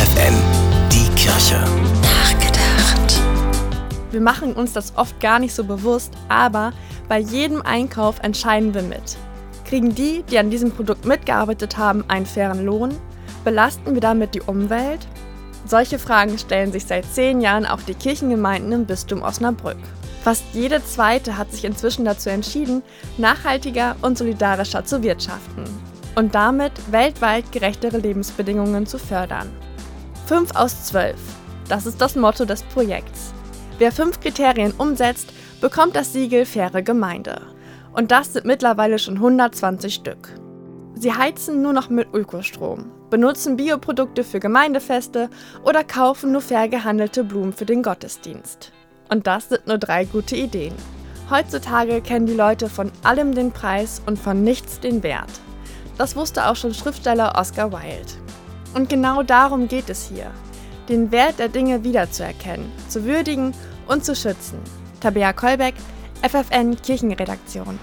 FFN, die Kirche. Nachgedacht. Wir machen uns das oft gar nicht so bewusst, aber bei jedem Einkauf entscheiden wir mit. Kriegen die, die an diesem Produkt mitgearbeitet haben, einen fairen Lohn? Belasten wir damit die Umwelt? Solche Fragen stellen sich seit zehn Jahren auch die Kirchengemeinden im Bistum Osnabrück. Fast jede zweite hat sich inzwischen dazu entschieden, nachhaltiger und solidarischer zu wirtschaften und damit weltweit gerechtere Lebensbedingungen zu fördern. 5 aus 12. Das ist das Motto des Projekts. Wer fünf Kriterien umsetzt, bekommt das Siegel Faire Gemeinde. Und das sind mittlerweile schon 120 Stück. Sie heizen nur noch mit Ökostrom, benutzen Bioprodukte für Gemeindefeste oder kaufen nur fair gehandelte Blumen für den Gottesdienst. Und das sind nur drei gute Ideen. Heutzutage kennen die Leute von allem den Preis und von nichts den Wert. Das wusste auch schon Schriftsteller Oscar Wilde. Und genau darum geht es hier. Den Wert der Dinge wiederzuerkennen, zu würdigen und zu schützen. Tabea Kolbeck, FFN Kirchenredaktion.